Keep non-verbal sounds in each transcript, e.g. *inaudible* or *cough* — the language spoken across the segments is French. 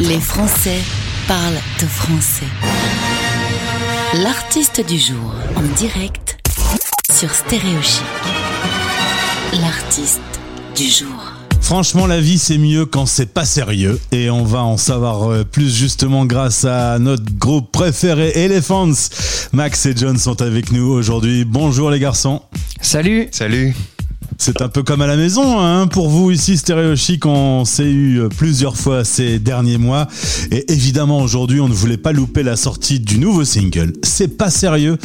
Les Français parlent de français. L'artiste du jour en direct sur Stéréochic. L'artiste du jour. Franchement, la vie c'est mieux quand c'est pas sérieux. Et on va en savoir euh, plus justement grâce à notre groupe préféré Elephants. Max et John sont avec nous aujourd'hui. Bonjour les garçons. Salut Salut c'est un peu comme à la maison, hein, pour vous ici Stéréo Chic, on s'est eu plusieurs fois ces derniers mois et évidemment aujourd'hui on ne voulait pas louper la sortie du nouveau single. C'est pas sérieux.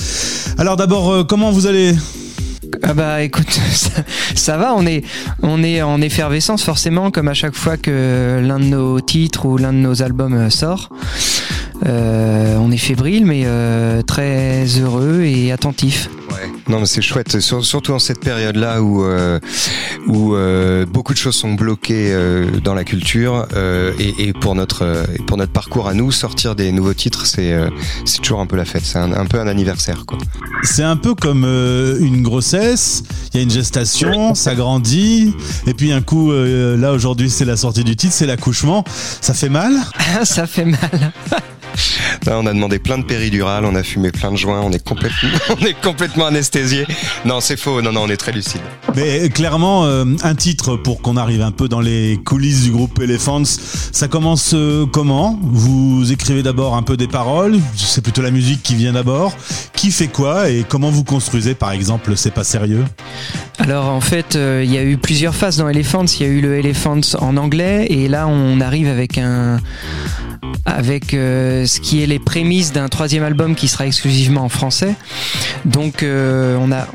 Alors d'abord, euh, comment vous allez? Ah bah écoute, *laughs* ça, va, on est, on est en effervescence forcément, comme à chaque fois que l'un de nos titres ou l'un de nos albums euh, sort. Euh, on est fébrile, mais euh, très heureux et attentif. Non, mais c'est chouette, surtout en cette période-là où euh, où euh, beaucoup de choses sont bloquées euh, dans la culture euh, et, et, pour notre pour notre parcours à nous, sortir des nouveaux titres, c'est c'est toujours un peu la fête. C'est un, un, peu un anniversaire, quoi. C'est un peu comme une grossesse. Il y a une gestation, ça grandit, et puis un coup, là aujourd'hui, c'est la sortie du titre, c'est l'accouchement. Ça fait mal? *laughs* Ça fait mal. Là, on a demandé plein de péridurales, on a fumé plein de joints, on est complètement, *laughs* on est complètement anesthésié. Non, c'est faux. Non, non, on est très lucide. Mais clairement, euh, un titre pour qu'on arrive un peu dans les coulisses du groupe Elephants. Ça commence euh, comment? Vous écrivez d'abord un peu des paroles. C'est plutôt la musique qui vient d'abord. Qui fait quoi et comment vous construisez, par exemple, C'est pas sérieux? Alors en fait, euh, il y a eu plusieurs phases dans Elephants. Il y a eu le Elephants en anglais et là, on arrive avec un avec euh, ce qui est les prémices d'un troisième album qui sera exclusivement en français. Donc euh, on a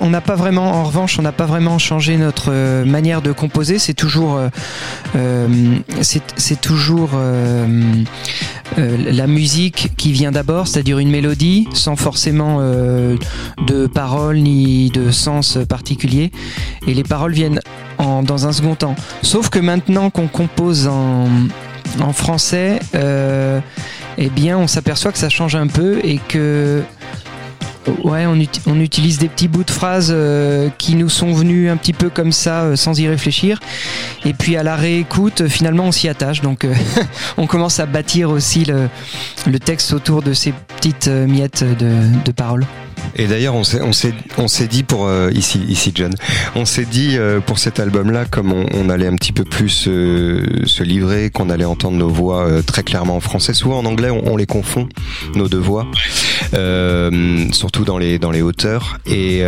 on n'a pas vraiment, en revanche, on n'a pas vraiment changé notre euh, manière de composer. C'est toujours, c'est toujours la musique qui vient d'abord, c'est-à-dire une mélodie, sans forcément de paroles ni de sens particulier. Et les paroles viennent en, dans un second temps. Sauf que maintenant qu'on compose en en français, euh, eh on s'aperçoit que ça change un peu et que on, utilise des petits bouts de phrases euh, qui nous sont venus un petit peu comme ça, euh, sans y réfléchir. Et puis à la réécoute, finalement, on s'y attache. Donc, *laughs* on commence à bâtir aussi le, texte autour de ces petites miettes de paroles. Et d'ailleurs, on s'est, dit pour euh, ici, ici John, on s'est dit euh, pour cet album-là, comme on, on, allait un petit peu plus euh, se livrer, qu'on allait entendre nos voix très clairement en français. Souvent en anglais, on, on les confond nos deux voix, surtout dans les dans les hauteurs. Et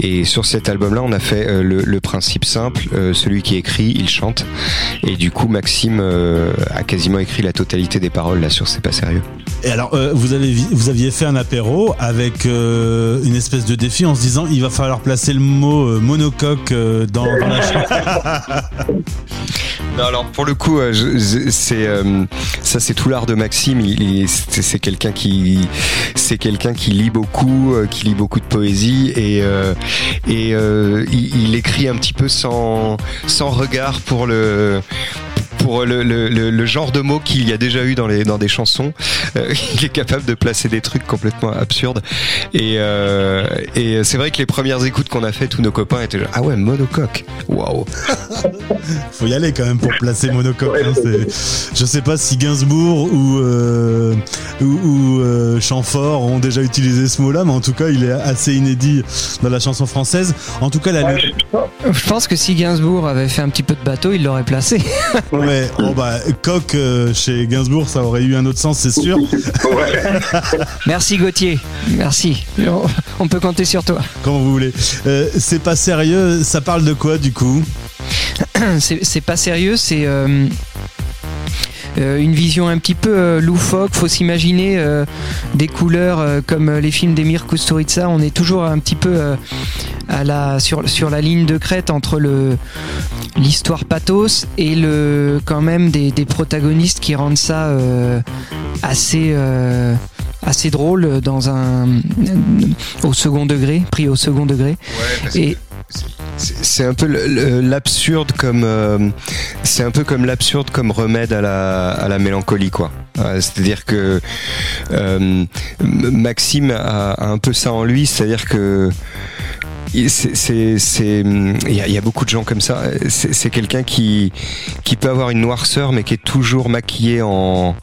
et sur cet album-là, on a fait le, le, principe simple celui qui écrit, il chante. Et du coup, Maxime a quasiment écrit la totalité des paroles là sur C'est pas sérieux. Et alors, vous avez vous aviez fait un apéro avec euh, une espèce de défi en se disant il va falloir placer le mot euh, monocoque euh, dans, la chanson. *laughs* Non, alors pour le coup, c'est ça, c'est tout l'art de Maxime. C'est quelqu'un qui, c'est quelqu'un qui lit beaucoup, qui lit beaucoup de poésie et et il, il, écrit un petit peu sans sans regard pour le pour le, le, le, genre de mots qu'il y a déjà eu dans, les, dans des chansons. Euh, *laughs* il est capable de placer des trucs complètement absurdes. Et, euh, et c'est vrai que les premières écoutes qu'on a fait, tous nos copains étaient genre, ah ouais, monocoque. Waouh. *laughs* Faut y aller quand même pour placer monocoque. Hein, je sais pas si Gainsbourg ou, euh, ou, ou euh, Chamfort ont déjà utilisé ce mot-là, mais en tout cas, il est assez inédit dans la chanson française. En tout cas, la Je pense que si Gainsbourg avait fait un petit peu de bateau, il l'aurait placé. *laughs* Bon bah, coq euh, chez Gainsbourg, ça aurait eu un autre sens, c'est sûr. *laughs* Merci Gauthier, merci. On peut compter sur toi. Quand vous voulez. Euh, c'est pas sérieux, ça parle de quoi du coup? *clears throat* C'est pas sérieux, c'est. Euh, euh, une vision un petit peu euh, loufoque. Faut s'imaginer euh, des couleurs comme les films d'Emir Kusturica. On est toujours un petit peu à la, sur, sur la ligne de crête entre le l'histoire pathos et le quand même des, des protagonistes qui rendent ça assez assez drôle dans un au second degré, pris au second degré. Ouais, et c'est un peu l'absurde comme euh, c'est un peu comme l'absurde comme remède à la, à la mélancolie quoi. Euh, c'est-à-dire que euh, Maxime a, a, un peu ça en lui, c'est-à-dire que c'est, il y, a, beaucoup de gens comme ça. C'est, quelqu'un qui, peut avoir une noirceur, mais qui est toujours maquillé en,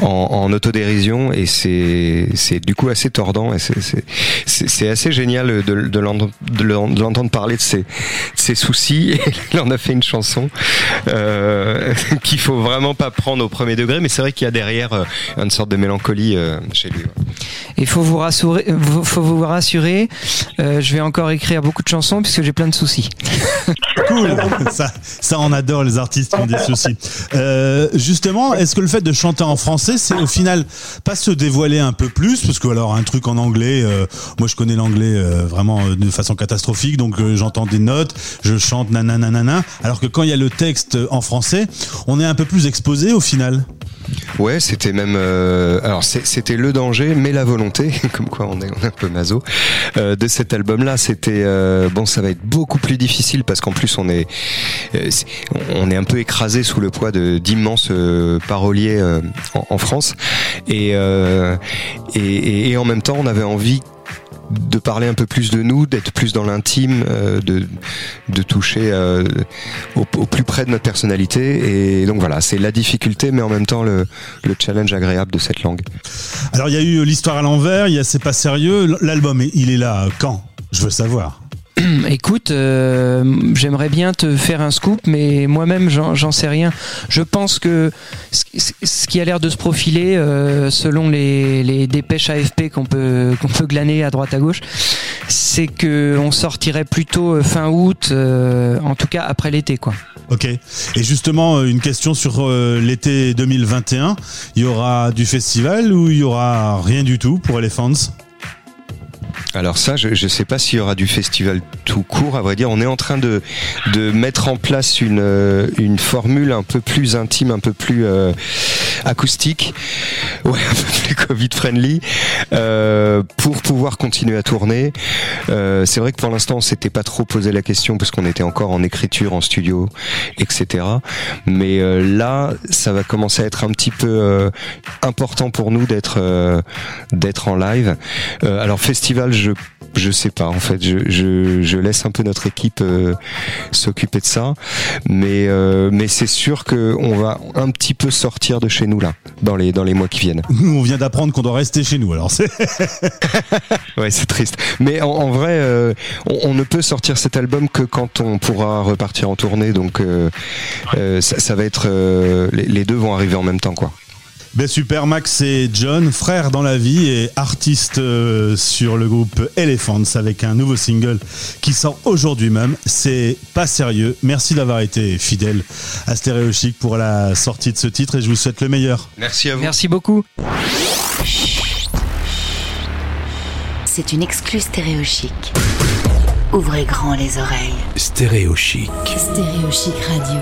en, en autodérision, et c'est, du coup assez tordant. C'est, assez génial de, l'entendre, parler de ses, soucis. *laughs* Il en a fait une chanson euh, *laughs* qu'il faut vraiment pas prendre au premier degré, mais c'est vrai qu'il y a derrière euh, une sorte de mélancolie euh, chez lui. Il faut vous rassurer, faut vous rassurer. Euh, je vais encore écrire beaucoup de chansons puisque j'ai plein de soucis. *laughs* cool. Ça, ça, on adore les artistes qui ont des *laughs* soucis. Euh, justement, est-ce que le fait de chanter en français, c'est au final pas se dévoiler un peu plus, parce que alors un truc en anglais, euh, moi je connais l'anglais euh, vraiment euh, de façon catastrophique, donc euh, j'entends des notes, je chante nanana, alors que quand il y a le texte en français, on est un peu plus exposé au final. Ouais, c'était même. Euh, alors, c'était le danger, mais la volonté, *laughs* comme quoi on est, on est un peu maso, euh, de cet album-là. C'était euh, bon, ça va être beaucoup plus difficile parce qu'en plus on est, euh, on est un peu écrasé sous le poids d'immenses euh, paroliers en, en, France, et, et, et en même temps on avait envie de parler un peu plus de nous, d'être plus dans l'intime, euh, de, de toucher euh, au, plus près de notre personnalité. Et donc voilà, c'est la difficulté, mais en même temps le, le, challenge agréable de cette langue. Alors il y a eu l'histoire à l'envers, il y a C'est pas sérieux. L'album, il est là quand? Je veux savoir. *clears throat* Écoute, euh, j'aimerais bien te faire un scoop, mais moi-même, j'en sais rien. Je pense que ce qui a l'air de se profiler, euh, selon les, dépêches AFP qu'on peut, qu'on glaner à droite à gauche, c'est que on sortirait plutôt euh, fin août, en tout cas après l'été, quoi. Ok. Et justement, une question sur l'été 2021. Il y aura du festival ou il y aura rien du tout pour Elephants? Alors ça, je ne sais pas s'il y aura du festival tout court. À vrai dire, on est en train de, de mettre en place une, euh, une formule un peu plus intime, un peu plus euh, acoustique, ouais, *laughs* un peu plus Covid-friendly, euh, pour pouvoir continuer à tourner. Euh, c'est vrai que pour l'instant, on s'était pas trop posé la question parce qu'on était encore en écriture, en studio, etc. Mais euh, là, ça va commencer à être un petit peu euh, important pour nous d'être d'être en live. alors festival, je je sais pas en fait. Je, je, je laisse un peu notre équipe euh, s'occuper de ça, mais euh, mais c'est sûr que on va un petit peu sortir de chez nous là dans les dans les mois qui viennent. Nous on vient d'apprendre qu'on doit rester chez nous alors c'est. *laughs* ouais c'est triste. Mais en, en vrai euh, on, on, ne peut sortir cet album que quand on pourra repartir en tournée donc euh, euh, ça, ça, va être les, les deux vont arriver en même temps quoi. Ben super, Max et John, frères dans la vie et artistes euh, sur le groupe Elephants avec un nouveau single qui sort aujourd'hui même. C'est pas sérieux. Merci d'avoir été fidèle à Stéréo Chic pour la sortie de ce titre et je vous souhaite le meilleur. Merci à vous. Merci beaucoup. C'est une exclue Stéréo Chic. Ouvrez grand les oreilles. Stéréo Chic. Stéréo Chic Radio.